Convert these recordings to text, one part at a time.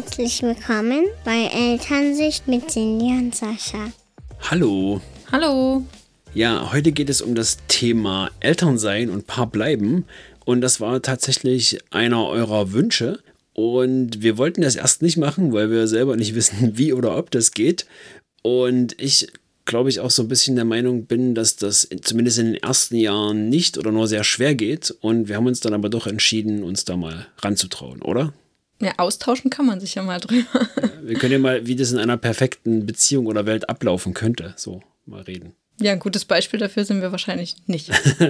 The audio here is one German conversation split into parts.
Herzlich willkommen bei Elternsicht mit Cindy und Sascha. Hallo. Hallo. Ja, heute geht es um das Thema Elternsein und Paar bleiben. Und das war tatsächlich einer eurer Wünsche. Und wir wollten das erst nicht machen, weil wir selber nicht wissen, wie oder ob das geht. Und ich glaube ich auch so ein bisschen der Meinung bin, dass das zumindest in den ersten Jahren nicht oder nur sehr schwer geht. Und wir haben uns dann aber doch entschieden, uns da mal ranzutrauen, oder? Ja, austauschen kann man sich ja mal drüber. Wir können ja mal, wie das in einer perfekten Beziehung oder Welt ablaufen könnte, so mal reden. Ja, ein gutes Beispiel dafür sind wir wahrscheinlich nicht.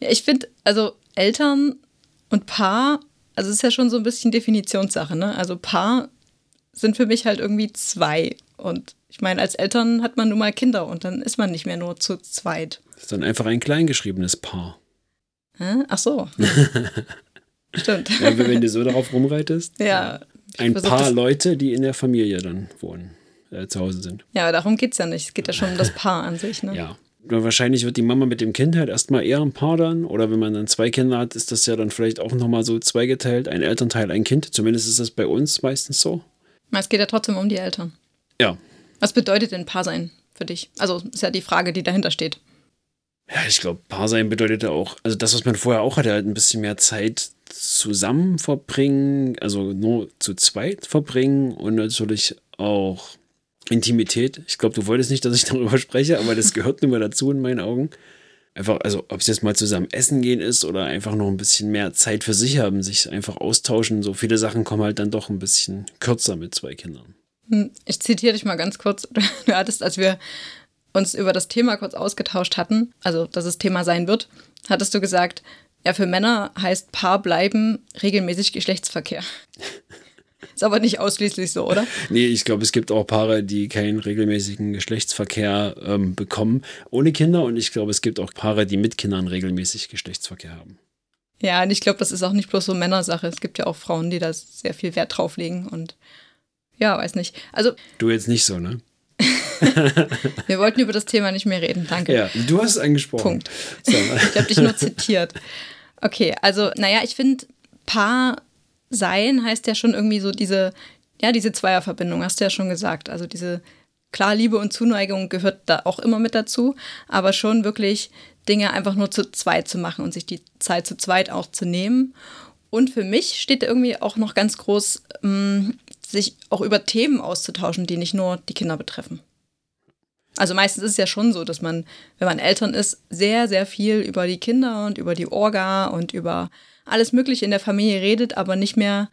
ja, ich finde, also Eltern und Paar, also es ist ja schon so ein bisschen Definitionssache, ne? Also Paar sind für mich halt irgendwie zwei. Und ich meine, als Eltern hat man nun mal Kinder und dann ist man nicht mehr nur zu zweit. Das ist dann einfach ein kleingeschriebenes Paar. Hä? Ach so. Stimmt. Ja, wenn du so darauf rumreitest. Ja. Ein paar Leute, die in der Familie dann wohnen, äh, zu Hause sind. Ja, darum geht es ja nicht. Es geht ja schon um das Paar an sich. Ne? Ja. Wahrscheinlich wird die Mama mit dem Kind halt erstmal eher ein Paar dann. Oder wenn man dann zwei Kinder hat, ist das ja dann vielleicht auch nochmal so zweigeteilt. Ein Elternteil, ein Kind. Zumindest ist das bei uns meistens so. Es geht ja trotzdem um die Eltern. Ja. Was bedeutet denn Paar sein für dich? Also ist ja die Frage, die dahinter steht. Ja, ich glaube, Paar sein bedeutet ja auch, also das, was man vorher auch hatte, halt ein bisschen mehr Zeit zusammen verbringen, also nur zu zweit verbringen und natürlich auch Intimität. Ich glaube, du wolltest nicht, dass ich darüber spreche, aber das gehört nun mal dazu in meinen Augen. Einfach, also ob es jetzt mal zusammen essen gehen ist oder einfach noch ein bisschen mehr Zeit für sich haben, sich einfach austauschen. So viele Sachen kommen halt dann doch ein bisschen kürzer mit zwei Kindern. Hm, ich zitiere dich mal ganz kurz. Du hattest, als wir uns über das Thema kurz ausgetauscht hatten, also dass es Thema sein wird, hattest du gesagt, ja, für Männer heißt Paar bleiben regelmäßig Geschlechtsverkehr. Ist aber nicht ausschließlich so, oder? Nee, ich glaube, es gibt auch Paare, die keinen regelmäßigen Geschlechtsverkehr ähm, bekommen ohne Kinder. Und ich glaube, es gibt auch Paare, die mit Kindern regelmäßig Geschlechtsverkehr haben. Ja, und ich glaube, das ist auch nicht bloß so Männersache. Es gibt ja auch Frauen, die da sehr viel Wert drauf legen. Und ja, weiß nicht. Also. Du jetzt nicht so, ne? Wir wollten über das Thema nicht mehr reden, danke. Ja, du hast es angesprochen. Punkt. So. Ich habe dich nur zitiert. Okay, also, naja, ich finde, Paar sein heißt ja schon irgendwie so diese, ja, diese Zweierverbindung, hast du ja schon gesagt. Also diese, klar, Liebe und Zuneigung gehört da auch immer mit dazu, aber schon wirklich Dinge einfach nur zu zweit zu machen und sich die Zeit zu zweit auch zu nehmen. Und für mich steht da irgendwie auch noch ganz groß, ähm, sich auch über Themen auszutauschen, die nicht nur die Kinder betreffen. Also meistens ist es ja schon so, dass man, wenn man Eltern ist, sehr, sehr viel über die Kinder und über die Orga und über alles Mögliche in der Familie redet, aber nicht mehr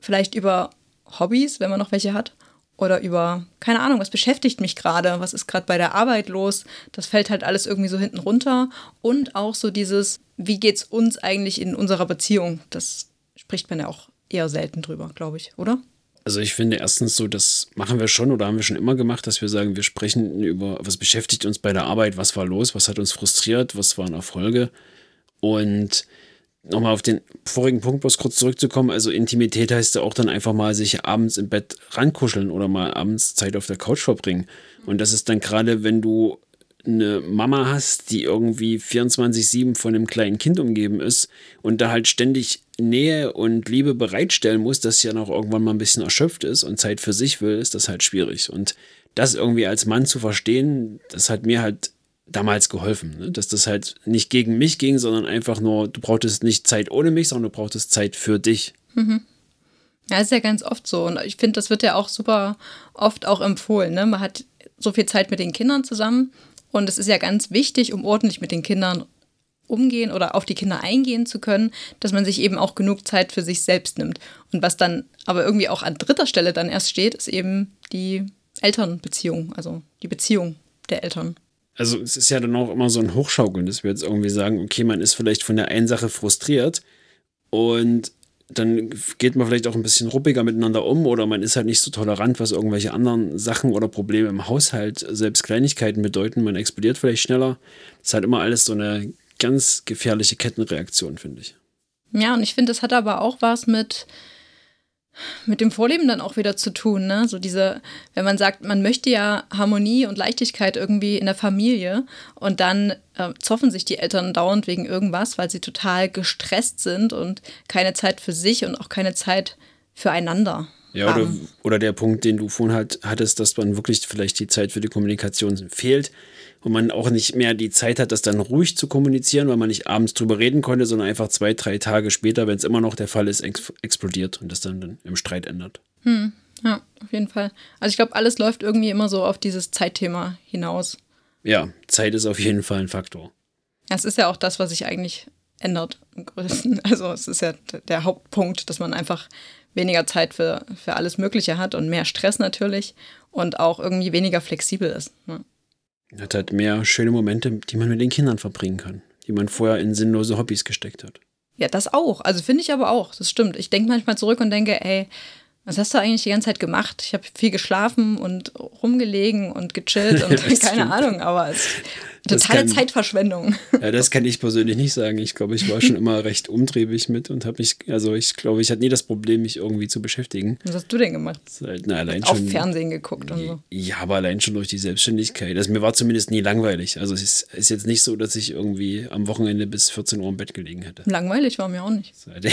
vielleicht über Hobbys, wenn man noch welche hat. Oder über, keine Ahnung, was beschäftigt mich gerade, was ist gerade bei der Arbeit los. Das fällt halt alles irgendwie so hinten runter. Und auch so dieses, wie geht's uns eigentlich in unserer Beziehung? Das spricht man ja auch eher selten drüber, glaube ich, oder? Also ich finde erstens so, das machen wir schon oder haben wir schon immer gemacht, dass wir sagen, wir sprechen über, was beschäftigt uns bei der Arbeit, was war los, was hat uns frustriert, was waren Erfolge. Und nochmal auf den vorigen Punkt bloß kurz zurückzukommen, also Intimität heißt ja auch dann einfach mal sich abends im Bett rankuscheln oder mal abends Zeit auf der Couch verbringen. Und das ist dann gerade, wenn du eine Mama hast, die irgendwie 24-7 von einem kleinen Kind umgeben ist und da halt ständig Nähe und Liebe bereitstellen muss, dass sie ja noch irgendwann mal ein bisschen erschöpft ist und Zeit für sich will, ist das halt schwierig. Und das irgendwie als Mann zu verstehen, das hat mir halt damals geholfen, ne? dass das halt nicht gegen mich ging, sondern einfach nur, du brauchtest nicht Zeit ohne mich, sondern du brauchtest Zeit für dich. Mhm. Ja, ist ja ganz oft so. Und ich finde, das wird ja auch super oft auch empfohlen. Ne? Man hat so viel Zeit mit den Kindern zusammen und es ist ja ganz wichtig, um ordentlich mit den Kindern umgehen oder auf die Kinder eingehen zu können, dass man sich eben auch genug Zeit für sich selbst nimmt. Und was dann aber irgendwie auch an dritter Stelle dann erst steht, ist eben die Elternbeziehung, also die Beziehung der Eltern. Also es ist ja dann auch immer so ein Hochschaukeln, dass wir jetzt irgendwie sagen, okay, man ist vielleicht von der einen Sache frustriert und dann geht man vielleicht auch ein bisschen ruppiger miteinander um oder man ist halt nicht so tolerant, was irgendwelche anderen Sachen oder Probleme im Haushalt, selbst Kleinigkeiten bedeuten. Man explodiert vielleicht schneller. Das ist halt immer alles so eine ganz gefährliche Kettenreaktion, finde ich. Ja, und ich finde, das hat aber auch was mit, mit dem Vorleben dann auch wieder zu tun. Ne? So diese, wenn man sagt, man möchte ja Harmonie und Leichtigkeit irgendwie in der Familie und dann äh, zoffen sich die Eltern dauernd wegen irgendwas, weil sie total gestresst sind und keine Zeit für sich und auch keine Zeit füreinander. Ja, oder, haben. oder der Punkt, den du vorhin halt hattest, dass man wirklich vielleicht die Zeit für die Kommunikation fehlt und man auch nicht mehr die Zeit hat, das dann ruhig zu kommunizieren, weil man nicht abends drüber reden konnte, sondern einfach zwei, drei Tage später, wenn es immer noch der Fall ist, ex explodiert und das dann, dann im Streit ändert. Hm, ja, auf jeden Fall. Also ich glaube, alles läuft irgendwie immer so auf dieses Zeitthema hinaus. Ja, Zeit ist auf jeden Fall ein Faktor. Es ist ja auch das, was sich eigentlich ändert im Größten. Also es ist ja der Hauptpunkt, dass man einfach weniger Zeit für, für alles Mögliche hat und mehr Stress natürlich und auch irgendwie weniger flexibel ist. Ne? Hat halt mehr schöne Momente, die man mit den Kindern verbringen kann, die man vorher in sinnlose Hobbys gesteckt hat. Ja, das auch. Also finde ich aber auch. Das stimmt. Ich denke manchmal zurück und denke, ey, was hast du eigentlich die ganze Zeit gemacht? Ich habe viel geschlafen und rumgelegen und gechillt und keine stimmt. Ahnung, aber es Totale kann, Zeitverschwendung. Ja, das kann ich persönlich nicht sagen. Ich glaube, ich war schon immer recht umtriebig mit und habe mich, also ich glaube, ich hatte nie das Problem, mich irgendwie zu beschäftigen. Was hast du denn gemacht? Seit, na, allein Auf schon, Fernsehen geguckt und so. Ja, aber allein schon durch die Selbstständigkeit. Also mir war zumindest nie langweilig. Also es ist, ist jetzt nicht so, dass ich irgendwie am Wochenende bis 14 Uhr im Bett gelegen hätte. Langweilig war mir auch nicht. Seit, ja.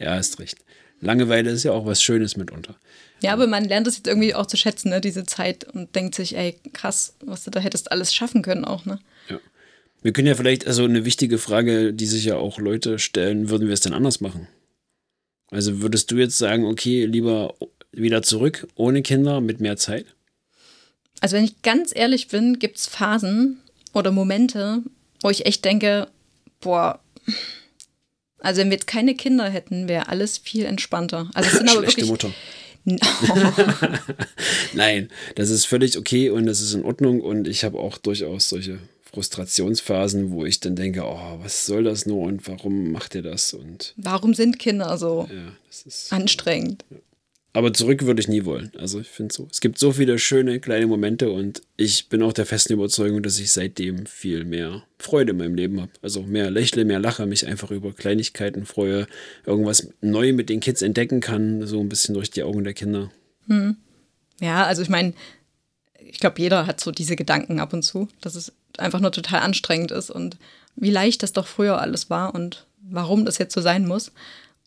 ja, hast recht. Langeweile ist ja auch was Schönes mitunter. Ja, aber man lernt es jetzt irgendwie auch zu schätzen, ne, diese Zeit und denkt sich, ey, krass, was du da hättest alles schaffen können auch, ne? Ja. Wir können ja vielleicht, also eine wichtige Frage, die sich ja auch Leute stellen, würden wir es denn anders machen? Also würdest du jetzt sagen, okay, lieber wieder zurück, ohne Kinder, mit mehr Zeit? Also wenn ich ganz ehrlich bin, gibt es Phasen oder Momente, wo ich echt denke, boah, also wenn wir jetzt keine Kinder hätten, wäre alles viel entspannter. Also es sind aber Schlechte wirklich, Mutter. Nein, das ist völlig okay und das ist in Ordnung und ich habe auch durchaus solche Frustrationsphasen, wo ich dann denke, oh, was soll das nur und warum macht ihr das und warum sind Kinder so ja, anstrengend? Ja. Aber zurück würde ich nie wollen. Also ich finde so, es gibt so viele schöne kleine Momente und ich bin auch der festen Überzeugung, dass ich seitdem viel mehr Freude in meinem Leben habe. Also mehr lächle, mehr lache, mich einfach über Kleinigkeiten freue, irgendwas neu mit den Kids entdecken kann, so ein bisschen durch die Augen der Kinder. Hm. Ja, also ich meine, ich glaube, jeder hat so diese Gedanken ab und zu, dass es einfach nur total anstrengend ist und wie leicht das doch früher alles war und warum das jetzt so sein muss.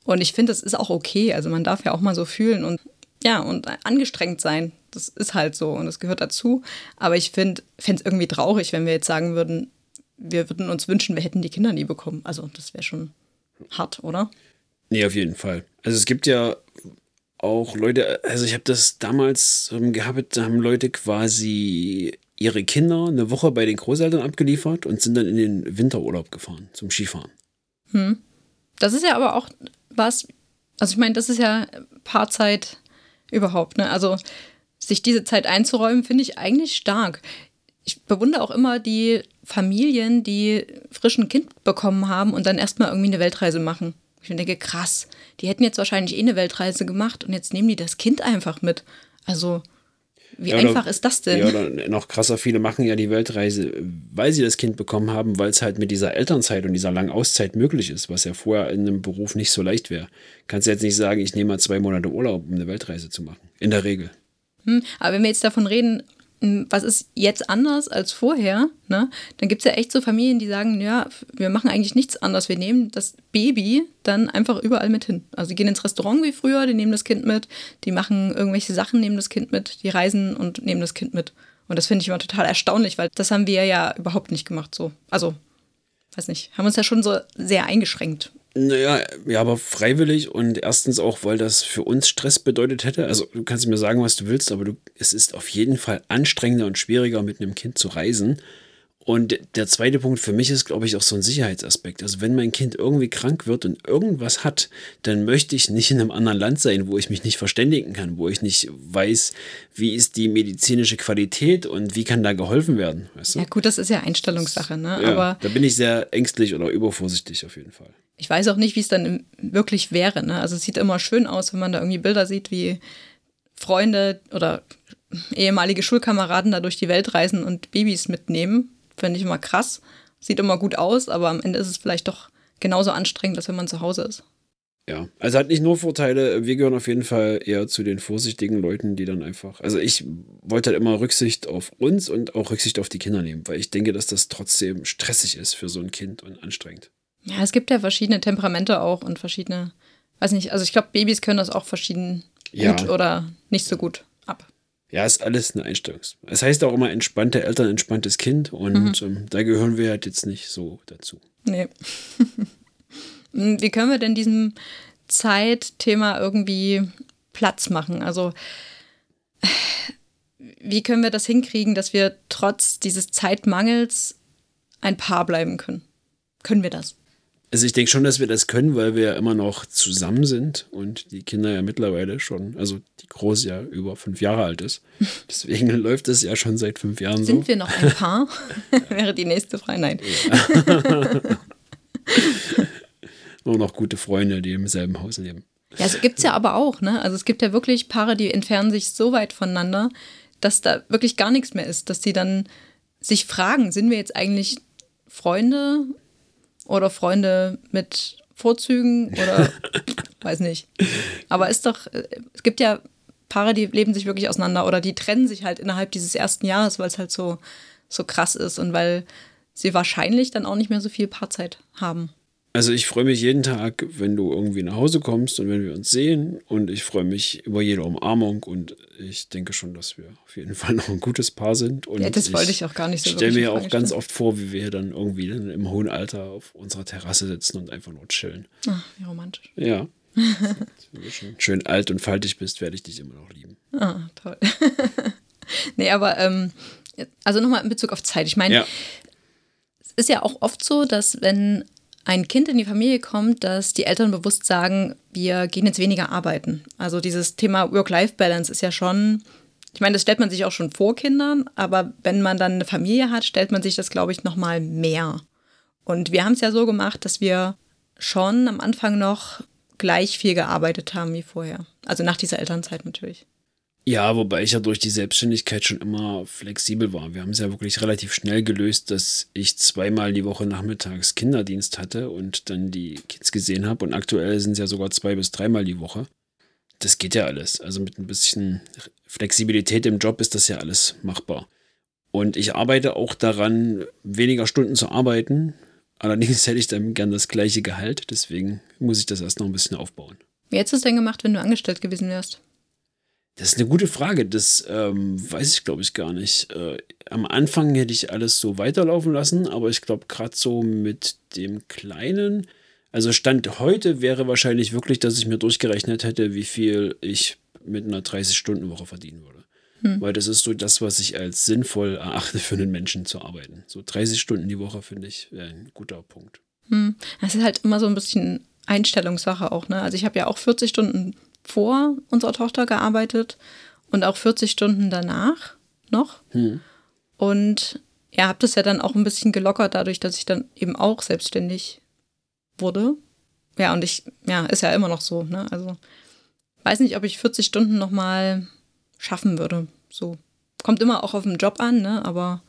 Und ich finde, das ist auch okay. Also man darf ja auch mal so fühlen und ja, und angestrengt sein. Das ist halt so und das gehört dazu. Aber ich finde es irgendwie traurig, wenn wir jetzt sagen würden, wir würden uns wünschen, wir hätten die Kinder nie bekommen. Also das wäre schon hart, oder? Nee, auf jeden Fall. Also es gibt ja auch Leute, also ich habe das damals gehabt, da haben Leute quasi ihre Kinder eine Woche bei den Großeltern abgeliefert und sind dann in den Winterurlaub gefahren zum Skifahren. Hm. Das ist ja aber auch was, also ich meine, das ist ja Paarzeit überhaupt, ne? Also sich diese Zeit einzuräumen, finde ich eigentlich stark. Ich bewundere auch immer die Familien, die frischen Kind bekommen haben und dann erstmal irgendwie eine Weltreise machen. Ich denke, krass, die hätten jetzt wahrscheinlich eh eine Weltreise gemacht und jetzt nehmen die das Kind einfach mit. Also, wie ja, einfach ist das denn? Ja, oder noch krasser, viele machen ja die Weltreise, weil sie das Kind bekommen haben, weil es halt mit dieser Elternzeit und dieser langen Auszeit möglich ist, was ja vorher in einem Beruf nicht so leicht wäre. Kannst du jetzt nicht sagen, ich nehme mal zwei Monate Urlaub, um eine Weltreise zu machen. In der Regel. Hm, aber wenn wir jetzt davon reden, was ist jetzt anders als vorher, ne? dann gibt es ja echt so Familien, die sagen, ja, wir machen eigentlich nichts anders. Wir nehmen das Baby dann einfach überall mit hin. Also die gehen ins Restaurant wie früher, die nehmen das Kind mit, die machen irgendwelche Sachen, nehmen das Kind mit, die reisen und nehmen das Kind mit. Und das finde ich immer total erstaunlich, weil das haben wir ja überhaupt nicht gemacht so. Also, weiß nicht, haben uns ja schon so sehr eingeschränkt naja, ja, aber freiwillig und erstens auch, weil das für uns Stress bedeutet hätte. Also du kannst mir sagen, was du willst, aber du, es ist auf jeden Fall anstrengender und schwieriger, mit einem Kind zu reisen. Und der zweite Punkt für mich ist, glaube ich, auch so ein Sicherheitsaspekt. Also wenn mein Kind irgendwie krank wird und irgendwas hat, dann möchte ich nicht in einem anderen Land sein, wo ich mich nicht verständigen kann, wo ich nicht weiß, wie ist die medizinische Qualität und wie kann da geholfen werden. Weißt du? Ja gut, das ist ja Einstellungssache. Ne? Ja, Aber da bin ich sehr ängstlich oder übervorsichtig auf jeden Fall. Ich weiß auch nicht, wie es dann wirklich wäre. Ne? Also es sieht immer schön aus, wenn man da irgendwie Bilder sieht, wie Freunde oder ehemalige Schulkameraden da durch die Welt reisen und Babys mitnehmen Finde ich immer krass. Sieht immer gut aus, aber am Ende ist es vielleicht doch genauso anstrengend, als wenn man zu Hause ist. Ja, also hat nicht nur Vorteile. Wir gehören auf jeden Fall eher zu den vorsichtigen Leuten, die dann einfach. Also ich wollte halt immer Rücksicht auf uns und auch Rücksicht auf die Kinder nehmen, weil ich denke, dass das trotzdem stressig ist für so ein Kind und anstrengend. Ja, es gibt ja verschiedene Temperamente auch und verschiedene weiß nicht, also ich glaube, Babys können das auch verschieden Ja. gut oder nicht so gut. Ja, ist alles eine Einstellung. Es heißt auch immer entspannte Eltern, entspanntes Kind und ähm, da gehören wir halt jetzt nicht so dazu. Nee. Hm, Wie können wir denn diesem Zeitthema irgendwie Platz machen? Also, wie können wir das hinkriegen, dass wir trotz dieses Zeitmangels ein Paar bleiben können? Können wir das? Also ich denke schon, dass wir das können, weil wir ja immer noch zusammen sind und die Kinder ja mittlerweile schon, also die Große ja über fünf Jahre alt ist. Deswegen läuft es ja schon seit fünf Jahren so. Sind wir noch ein Paar? Wäre die nächste Frage. Nein. Nur noch gute Freunde, die im selben Haus leben. Ja, es gibt es ja aber auch, ne? Also es gibt ja wirklich Paare, die entfernen sich so weit voneinander, dass da wirklich gar nichts mehr ist, dass die dann sich fragen, sind wir jetzt eigentlich Freunde oder Freunde mit Vorzügen oder weiß nicht. Aber ist doch, es gibt ja Paare, die leben sich wirklich auseinander oder die trennen sich halt innerhalb dieses ersten Jahres, weil es halt so, so krass ist und weil sie wahrscheinlich dann auch nicht mehr so viel Paarzeit haben. Also ich freue mich jeden Tag, wenn du irgendwie nach Hause kommst und wenn wir uns sehen und ich freue mich über jede Umarmung und ich denke schon, dass wir auf jeden Fall noch ein gutes Paar sind. Und Ja, das wollte ich auch gar nicht so Ich stelle mir auch ganz oft vor, wie wir hier dann irgendwie dann im hohen Alter auf unserer Terrasse sitzen und einfach nur chillen. Ah, wie romantisch. Ja. Wenn du schon schön alt und faltig bist, werde ich dich immer noch lieben. Ah, toll. nee, aber ähm, also nochmal in Bezug auf Zeit. Ich meine, Ja. es ist ja auch oft so, dass wenn ein Kind in die Familie kommt, dass die Eltern bewusst sagen, wir gehen jetzt weniger arbeiten. Also dieses Thema Work-Life-Balance ist ja schon, ich meine, das stellt man sich auch schon vor Kindern, aber wenn man dann eine Familie hat, stellt man sich das, glaube ich, nochmal mehr. Und wir haben es ja so gemacht, dass wir schon am Anfang noch gleich viel gearbeitet haben wie vorher. Also nach dieser Elternzeit natürlich. Ja, wobei ich ja durch die Selbstständigkeit schon immer flexibel war. Wir haben es ja wirklich relativ schnell gelöst, dass ich zweimal die Woche nachmittags Kinderdienst hatte und dann die Kids gesehen habe. Und aktuell sind es ja sogar zwei bis dreimal die Woche. Das geht ja alles. Also mit ein bisschen Flexibilität im Job ist das ja alles machbar. Und ich arbeite auch daran, weniger Stunden zu arbeiten. Allerdings hätte ich dann gern das gleiche Gehalt. Deswegen muss ich das erst noch ein bisschen aufbauen. Wie hättest du es denn gemacht, wenn du angestellt gewesen wärst? Das ist eine gute Frage. Das ähm, weiß ich, glaube ich, gar nicht. Äh, am Anfang hätte ich alles so weiterlaufen lassen, aber ich glaube, gerade so mit dem Kleinen, also Stand heute wäre wahrscheinlich wirklich, dass ich mir durchgerechnet hätte, wie viel ich mit einer 30-Stunden-Woche verdienen würde. Weil das ist so das, was ich als sinnvoll erachte für einen Menschen zu arbeiten. So 30 Stunden die Woche finde ich wäre ein guter Punkt. Hm. Das ist halt immer so ein bisschen Einstellungssache auch. Ne? Also ich habe ja auch 40 Stunden vor unserer Tochter gearbeitet und auch 40 Stunden danach noch. Und ja, habe das ja dann auch ein bisschen gelockert dadurch, dass ich dann eben auch selbstständig wurde. Ja, und ich, ja, ist ja immer noch so. Ne? Also weiß nicht, ob ich 40 Stunden noch mal schaffen würde. So kommt immer auch auf den Job an, ne? Aber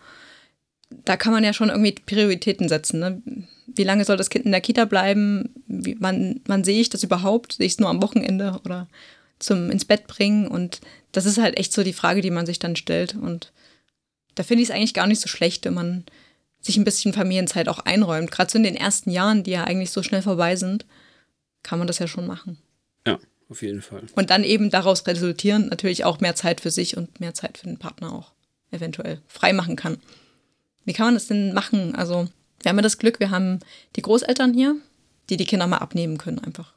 da kann man ja schon irgendwie Prioritäten setzen. Ne? Wie lange soll das Kind in der Kita bleiben? Wie, wann, wann sehe ich das überhaupt? Sehe ich es nur am Wochenende oder zum ins Bett bringen? Und das ist halt echt so die Frage, die man sich dann stellt. Und da finde ich es eigentlich gar nicht so schlecht, wenn man sich ein bisschen Familienzeit auch einräumt. Gerade so in den ersten Jahren, die ja eigentlich so schnell vorbei sind, kann man das ja schon machen. Ja, auf jeden Fall. Und dann eben daraus resultieren natürlich auch mehr Zeit für sich und mehr Zeit für den Partner auch eventuell frei machen kann. Wie kann man das denn machen? Also, wir haben ja das Glück, wir haben die Großeltern hier, die die Kinder mal abnehmen können einfach.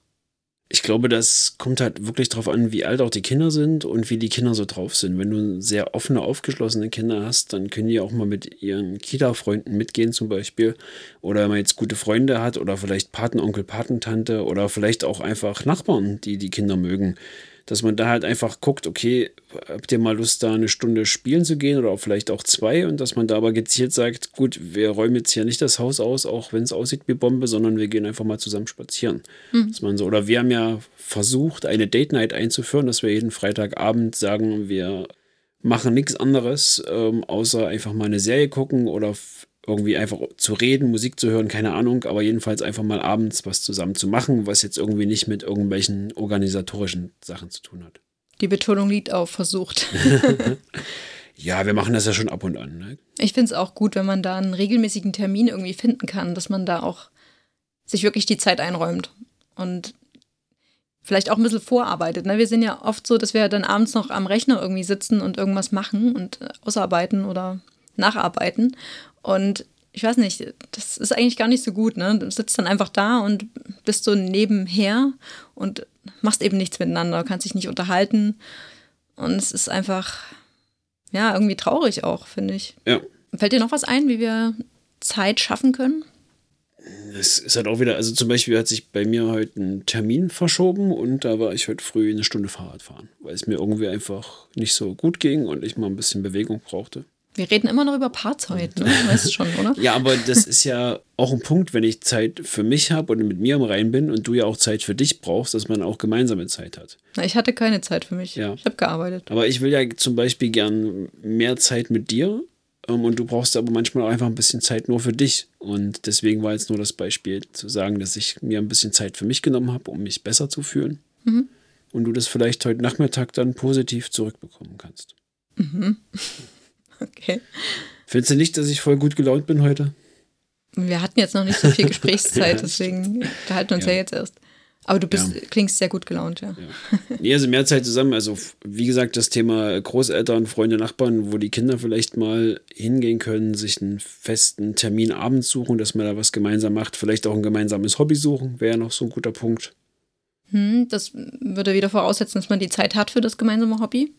Ich glaube, das kommt halt wirklich darauf an, wie alt auch die Kinder sind und wie die Kinder so drauf sind. Wenn du sehr offene, aufgeschlossene Kinder hast, dann können die auch mal mit ihren Kita-Freunden mitgehen zum Beispiel. Oder wenn man jetzt gute Freunde hat oder vielleicht Patenonkel, Patentante oder vielleicht auch einfach Nachbarn, die die Kinder mögen. Dass man da halt einfach guckt, okay, habt ihr mal Lust, da eine Stunde spielen zu gehen oder auch vielleicht auch zwei und dass man da aber gezielt sagt, gut, wir räumen jetzt hier nicht das Haus aus, auch wenn es aussieht wie Bombe, sondern wir gehen einfach mal zusammen spazieren. Dass man so, oder wir haben ja versucht, eine Date Night einzuführen, dass wir jeden Freitagabend sagen, wir machen nichts anderes, ähm, außer einfach mal eine Serie gucken oder irgendwie einfach zu reden, Musik zu hören, keine Ahnung, aber jedenfalls einfach mal abends was zusammen zu machen, was jetzt irgendwie nicht mit irgendwelchen organisatorischen Sachen zu tun hat. Die Betonung liegt auf versucht. Ja, wir machen das ja schon ab und an. Ne? Ich finde es auch gut, wenn man da einen regelmäßigen Termin irgendwie finden kann, dass man da auch sich wirklich die Zeit einräumt. Und vielleicht auch ein bisschen vorarbeitet. Ne? Wir sind ja oft so, dass wir dann abends noch am Rechner irgendwie sitzen und irgendwas machen und äh, ausarbeiten oder nacharbeiten. Und ich weiß nicht, das ist eigentlich gar nicht so gut. Ne? Du sitzt dann einfach da und bist so nebenher und machst eben nichts miteinander, kannst dich nicht unterhalten. Und es ist einfach, ja, irgendwie traurig auch, finde ich. Ja. Fällt dir noch was ein, wie wir Zeit schaffen können? Es ist halt auch wieder, also zum Beispiel hat sich bei mir heute ein Termin verschoben und da war ich heute früh eine Stunde Fahrrad fahren, weil es mir irgendwie einfach nicht so gut ging und ich mal ein bisschen Bewegung brauchte. Wir reden immer noch über Paarzeit, ne? weißt du schon, oder? Ja, aber das ist ja auch ein Punkt, wenn ich Zeit für mich habe und mit mir im Rein bin und du ja auch Zeit für dich brauchst, dass man auch gemeinsame Zeit hat. Na, ich hatte keine Zeit für mich. Ja. Ich habe gearbeitet. Aber ich will ja zum Beispiel gern mehr Zeit mit dir ähm, und du brauchst aber manchmal auch einfach ein bisschen Zeit nur für dich. Und deswegen war jetzt nur das Beispiel zu sagen, dass ich mir ein bisschen Zeit für mich genommen habe, um mich besser zu fühlen. Und du das vielleicht heute Nachmittag dann positiv zurückbekommen kannst. Okay. Findest du nicht, dass ich voll gut gelaunt bin heute? Wir hatten jetzt noch nicht so viel Gesprächszeit, Ja, deswegen unterhalten wir uns ja. Ja. jetzt erst. Aber du bist, Ja. klingst sehr gut gelaunt, ja. Nee, also mehr Zeit zusammen. Also, wie gesagt, das Thema Großeltern, Freunde, Nachbarn, wo die Kinder vielleicht mal hingehen können, sich einen festen Termin abends suchen, dass man da was gemeinsam macht. Vielleicht auch ein gemeinsames Hobby suchen, wäre noch so ein guter Punkt. Hm, das würde wieder voraussetzen, dass man die Zeit hat für das gemeinsame Hobby.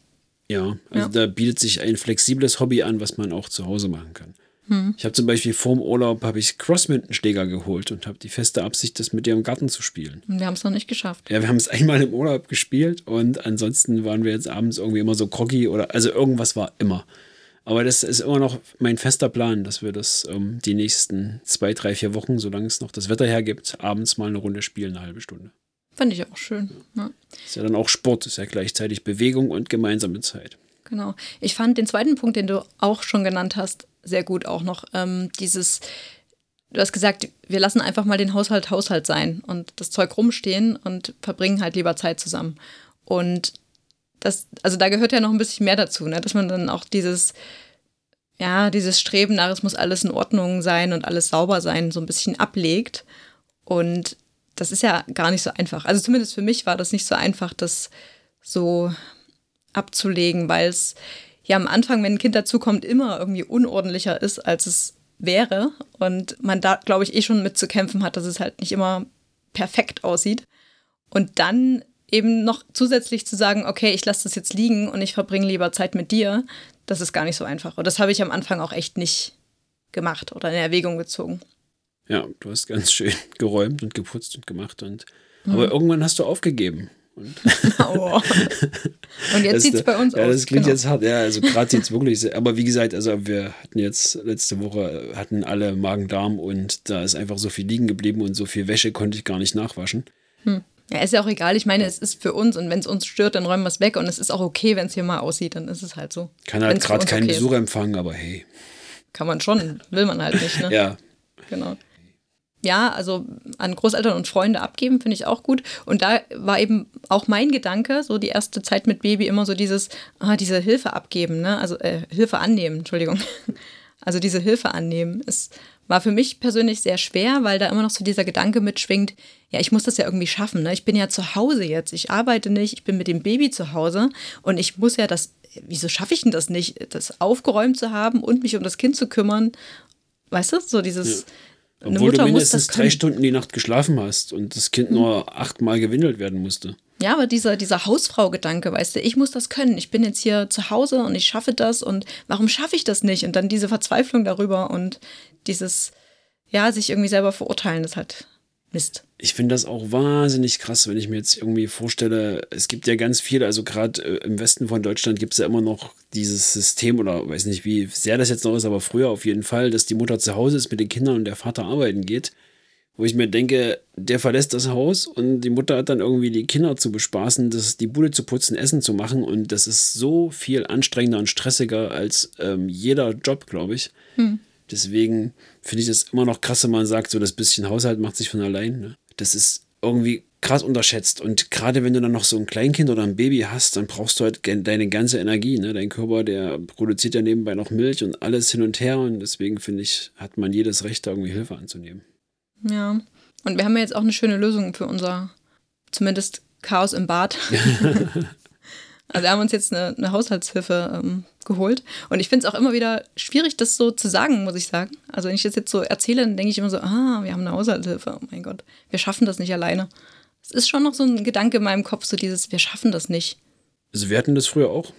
Ja, also Ja. da bietet sich ein flexibles Hobby an, was man auch zu Hause machen kann. Hm. Ich habe zum Beispiel vorm Urlaub habe ich Crossmindenschläger geholt und habe die feste Absicht, das mit dir im Garten zu spielen. Wir haben es noch nicht geschafft. Ja, wir haben es einmal im Urlaub gespielt und ansonsten waren wir jetzt abends irgendwie immer so groggy oder also irgendwas war immer. Aber das ist immer noch mein fester Plan, dass wir das ähm, die nächsten zwei, drei, vier Wochen, solange es noch das Wetter hergibt, abends mal eine Runde spielen, eine halbe Stunde. Fand ich auch schön. Ja, Ist ja dann auch Sport, ist ja gleichzeitig Bewegung und gemeinsame Zeit. genau. Ich fand den zweiten Punkt, den du auch schon genannt hast, sehr gut auch noch. Ähm, dieses, du hast gesagt, wir lassen einfach mal den Haushalt Haushalt sein und das Zeug rumstehen und verbringen halt lieber Zeit zusammen. Und das, also da gehört ja noch ein bisschen mehr dazu, ne? dass man dann auch dieses, ja, dieses Streben nach, es muss alles in Ordnung sein und alles sauber sein, so ein bisschen ablegt. Und das ist ja gar nicht so einfach. Also zumindest für mich war das nicht so einfach, das so abzulegen, weil es ja am Anfang, wenn ein Kind dazukommt, immer irgendwie unordentlicher ist, als es wäre. Und man da, glaube ich, eh schon mit zu kämpfen hat, dass es halt nicht immer perfekt aussieht. Und dann eben noch zusätzlich zu sagen, okay, ich lasse das jetzt liegen und ich verbringe lieber Zeit mit dir, das ist gar nicht so einfach. Und das habe ich am Anfang auch echt nicht gemacht oder in Erwägung gezogen. Ja, du hast ganz schön geräumt und geputzt und gemacht und aber irgendwann hast du aufgegeben. Und Oh. Und jetzt sieht es bei uns ja, aus. das klingt genau. jetzt hart. Ja, also gerade sieht es wirklich sehr. Aber wie gesagt, also wir hatten jetzt letzte Woche hatten alle Magen-Darm und da ist einfach so viel liegen geblieben und so viel Wäsche konnte ich gar nicht nachwaschen. Ja, ist ja auch egal. Ich meine, es ist für uns und wenn es uns stört, dann räumen wir es weg und es ist auch okay, wenn es hier mal aussieht, dann ist es halt so. Kann halt gerade keinen okay. Besuch empfangen, aber hey. Kann man schon, will man halt nicht, ne? Ja, Genau. Ja, also an Großeltern und Freunde abgeben, finde ich auch gut. Und da war eben auch mein Gedanke, so die erste Zeit mit Baby, immer so dieses, ah, diese Hilfe abgeben, ne? Also äh, Hilfe annehmen, Entschuldigung. Also diese Hilfe annehmen. Es war für mich persönlich sehr schwer, weil da immer noch so dieser Gedanke mitschwingt, ja, ich muss das ja irgendwie schaffen. Ne? Ich bin ja zu Hause jetzt, ich arbeite nicht, ich bin mit dem Baby zu Hause und ich muss ja das, wieso schaffe ich denn das nicht, das aufgeräumt zu haben und mich um das Kind zu kümmern? Weißt du, so dieses. Eine obwohl du Mutter muss mindestens drei. Stunden die Nacht geschlafen hast und das Kind nur achtmal gewindelt werden musste. Ja, aber dieser, dieser Hausfrau-Gedanke, weißt du, ich muss das können. Ich bin jetzt hier zu Hause und ich schaffe das und warum schaffe ich das nicht? Und dann diese Verzweiflung darüber und dieses, ja, sich irgendwie selber verurteilen, das halt Mist. Ich finde das auch wahnsinnig krass, wenn ich mir jetzt irgendwie vorstelle, es gibt ja ganz viele, also gerade äh, im Westen von Deutschland gibt es ja immer noch dieses System oder weiß nicht, wie sehr das jetzt noch ist, aber früher auf jeden Fall, dass die Mutter zu Hause ist mit den Kindern und der Vater arbeiten geht. Wo ich mir denke, der verlässt das Haus und die Mutter hat dann irgendwie die Kinder zu bespaßen, das, die Bude zu putzen, Essen zu machen und das ist so viel anstrengender und stressiger als ähm, jeder Job, glaube ich. Deswegen finde ich das immer noch krass, wenn man sagt, so das bisschen Haushalt macht sich von allein. Ne? Das ist irgendwie krass unterschätzt. Und gerade wenn du dann noch so ein Kleinkind oder ein Baby hast, dann brauchst du halt deine ganze Energie. Ne? Dein Körper, der produziert ja nebenbei noch Milch und alles hin und her. Und deswegen finde ich, hat man jedes Recht, da irgendwie Hilfe anzunehmen. Ja. Und wir haben ja jetzt auch eine schöne Lösung für unser zumindest Chaos im Bad. also wir haben uns jetzt eine, eine Haushaltshilfe ähm, geholt. Und ich finde es auch immer wieder schwierig, das so zu sagen, muss ich sagen. Also wenn ich das jetzt so erzähle, dann denke ich immer so, ah, wir haben eine Haushaltshilfe. Oh mein Gott, wir schaffen das nicht alleine. Es ist schon noch so ein Gedanke in meinem Kopf, so dieses, wir schaffen das nicht. Also wir hatten das früher auch,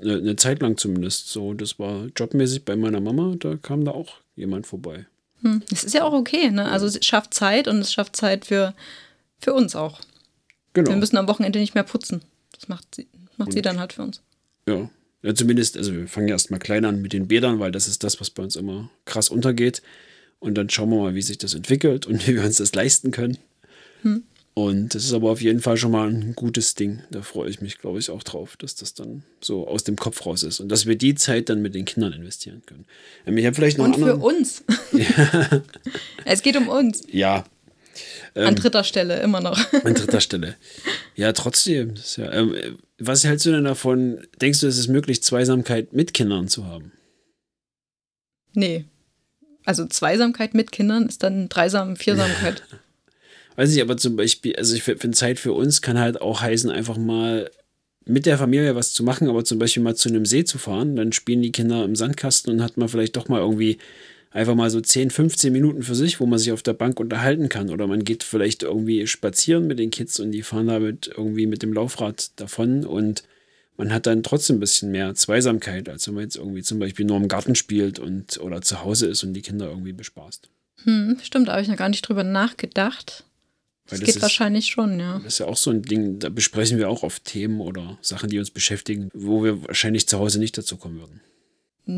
eine, Zeit lang zumindest. So, das war jobmäßig bei meiner Mama, da kam da auch jemand vorbei. Hm, das ist ja auch okay, ne? Also es schafft Zeit und es schafft Zeit für, für uns auch. Genau. Wir müssen am Wochenende nicht mehr putzen. Das macht macht sie dann halt für uns. Ja. ja, zumindest, also wir fangen ja erstmal klein an mit den Bädern, weil das ist das, was bei uns immer krass untergeht. Und dann schauen wir mal, wie sich das entwickelt und wie wir uns das leisten können. Hm. Und das ist aber auf jeden Fall schon mal ein gutes Ding. Da freue ich mich, glaube ich, auch drauf, dass das dann so aus dem Kopf raus ist und dass wir die Zeit dann mit den Kindern investieren können. Ähm, Ich habe vielleicht noch Und für uns. es geht um uns. Ja, An dritter Stelle immer noch. an dritter Stelle. Ja, trotzdem. Ja, ähm, was hältst du denn davon? Denkst du, es ist möglich, Zweisamkeit mit Kindern zu haben? Nee. Also Zweisamkeit mit Kindern ist dann Dreisam, Viersamkeit. Weiß ich, aber zum Beispiel, also ich finde, Zeit für uns kann halt auch heißen, einfach mal mit der Familie was zu machen, aber zum Beispiel mal zu einem See zu fahren, dann spielen die Kinder im Sandkasten und hat man vielleicht doch mal irgendwie einfach mal so 10, 15 Minuten für sich, wo man sich auf der Bank unterhalten kann. Oder man geht vielleicht irgendwie spazieren mit den Kids und die fahren damit irgendwie mit dem Laufrad davon und man hat dann trotzdem ein bisschen mehr Zweisamkeit, als wenn man jetzt irgendwie zum Beispiel nur im Garten spielt und oder zu Hause ist und die Kinder irgendwie bespaßt. Hm, stimmt, da habe ich noch gar nicht drüber nachgedacht. Das das geht ist- wahrscheinlich schon, ja. Das ist ja auch so ein Ding, da besprechen wir auch oft Themen oder Sachen, die uns beschäftigen, wo wir wahrscheinlich zu Hause nicht dazu kommen würden.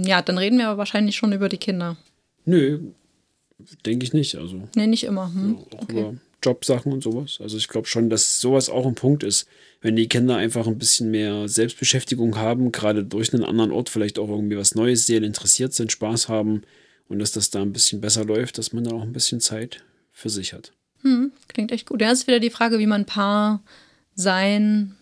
Ja, dann reden wir aber wahrscheinlich schon über die Kinder. Nö, denke ich nicht. Also Nee, nicht immer. Hm? auch Okay. über Jobsachen und sowas. Also ich glaube schon, dass sowas auch ein Punkt ist. Wenn die Kinder einfach ein bisschen mehr Selbstbeschäftigung haben, gerade durch einen anderen Ort vielleicht auch irgendwie was Neues sehen, interessiert sind, Spaß haben und dass das da ein bisschen besser läuft, dass man dann auch ein bisschen Zeit für sich hat. Hm, klingt echt gut. Ja, ist wieder die Frage, wie man Paar sein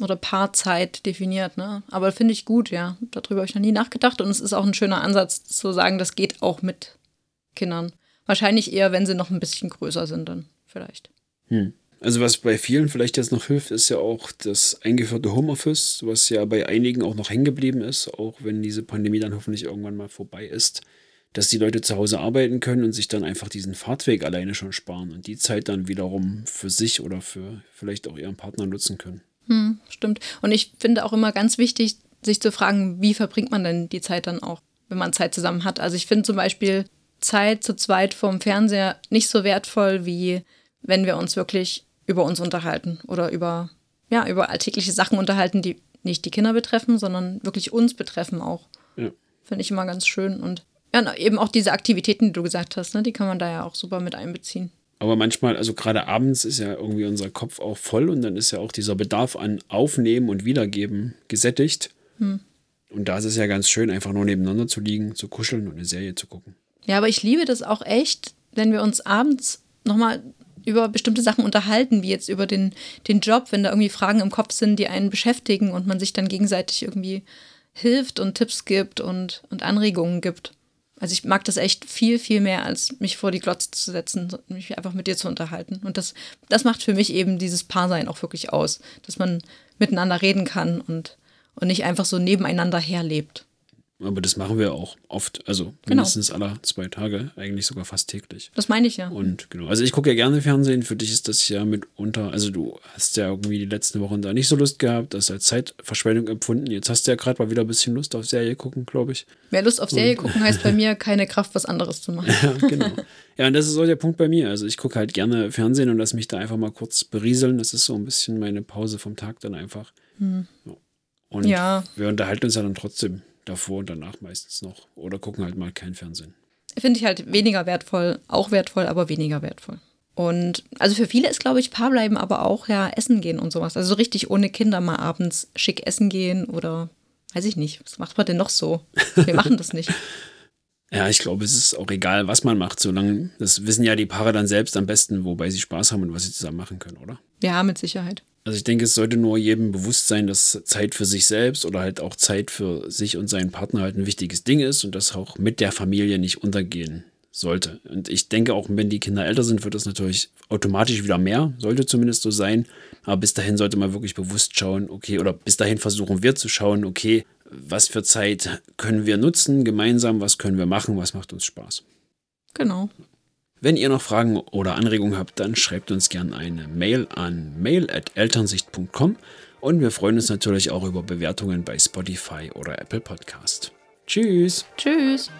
oder Paarzeit definiert. Ne? Aber finde ich gut, ja. Darüber habe ich noch nie nachgedacht. Und es ist auch ein schöner Ansatz zu sagen, das geht auch mit Kindern. Wahrscheinlich eher, wenn sie noch ein bisschen größer sind, dann vielleicht. Hm. Also was bei vielen vielleicht jetzt noch hilft, ist ja auch das eingeführte Homeoffice, was ja bei einigen auch noch hängen geblieben ist, auch wenn diese Pandemie dann hoffentlich irgendwann mal vorbei ist, dass die Leute zu Hause arbeiten können und sich dann einfach diesen Fahrtweg alleine schon sparen und die Zeit dann wiederum für sich oder für vielleicht auch ihren Partner nutzen können. Hm, stimmt. Und ich finde auch immer ganz wichtig, sich zu fragen, wie verbringt man denn die Zeit dann auch, wenn man Zeit zusammen hat. Also ich finde zum Beispiel Zeit zu zweit vorm Fernseher nicht so wertvoll, wie wenn wir uns wirklich über uns unterhalten oder über, ja, über alltägliche Sachen unterhalten, die nicht die Kinder betreffen, sondern wirklich uns betreffen auch. Ja. Finde ich immer ganz schön. Und ja, eben auch diese Aktivitäten, die du gesagt hast, ne, die kann man da ja auch super mit einbeziehen. Aber manchmal, also gerade abends ist ja irgendwie unser Kopf auch voll und dann ist ja auch dieser Bedarf an Aufnehmen und Wiedergeben gesättigt. Und da ist es ja ganz schön, einfach nur nebeneinander zu liegen, zu kuscheln und eine Serie zu gucken. Ja, aber ich liebe das auch echt, wenn wir uns abends nochmal über bestimmte Sachen unterhalten, wie jetzt über den, den Job, wenn da irgendwie Fragen im Kopf sind, die einen beschäftigen und man sich dann gegenseitig irgendwie hilft und Tipps gibt und, und Anregungen gibt. Also ich mag das echt viel, viel mehr, als mich vor die Glotze zu setzen, mich einfach mit dir zu unterhalten. Und das, das macht für mich eben dieses Paarsein auch wirklich aus, dass man miteinander reden kann und, und nicht einfach so nebeneinander herlebt. Aber das machen wir auch oft, also Genau. mindestens alle zwei Tage, eigentlich sogar fast täglich. Das meine ich ja. Und genau, also ich gucke ja gerne Fernsehen, für dich ist das ja mitunter, also du hast ja irgendwie die letzten Wochen da nicht so Lust gehabt, das als Zeitverschwendung empfunden. Jetzt hast du ja gerade mal wieder ein bisschen Lust auf Serie gucken, glaube ich. Mehr Lust auf Serie gucken heißt bei mir keine Kraft, was anderes zu machen. Ja, genau. ja, und das ist auch der Punkt bei mir. Also ich gucke halt gerne Fernsehen und lass mich da einfach mal kurz berieseln. Das ist so ein bisschen meine Pause vom Tag dann einfach. Ja. Und Hm. Ja. wir unterhalten uns ja dann trotzdem davor und danach meistens noch. Oder gucken halt mal kein Fernsehen. Finde ich halt weniger wertvoll, auch wertvoll, aber weniger wertvoll. Und also für viele ist, glaube ich, Paarbleiben aber auch ja Essen gehen und sowas. Also so richtig ohne Kinder mal abends schick essen gehen oder weiß ich nicht. Was macht man denn noch so? Wir machen das nicht. Ja, ich glaube, es ist auch egal, was man macht, solange, das wissen ja die Paare dann selbst am besten, wobei sie Spaß haben und was sie zusammen machen können, oder? Ja, mit Sicherheit. Also ich denke, es sollte nur jedem bewusst sein, dass Zeit für sich selbst oder halt auch Zeit für sich und seinen Partner halt ein wichtiges Ding ist und das auch mit der Familie nicht untergehen sollte. Und ich denke auch, wenn die Kinder älter sind, wird das natürlich automatisch wieder mehr, sollte zumindest so sein. Aber bis dahin sollte man wirklich bewusst schauen, okay, oder bis dahin versuchen wir zu schauen, okay, was für Zeit können wir nutzen gemeinsam, was können wir machen, was macht uns Spaß. Genau. Wenn ihr noch Fragen oder Anregungen habt, dann schreibt uns gerne eine Mail an mail.elternsicht.com und wir freuen uns natürlich auch über Bewertungen bei Spotify oder Apple Podcast. Tschüss. Tschüss.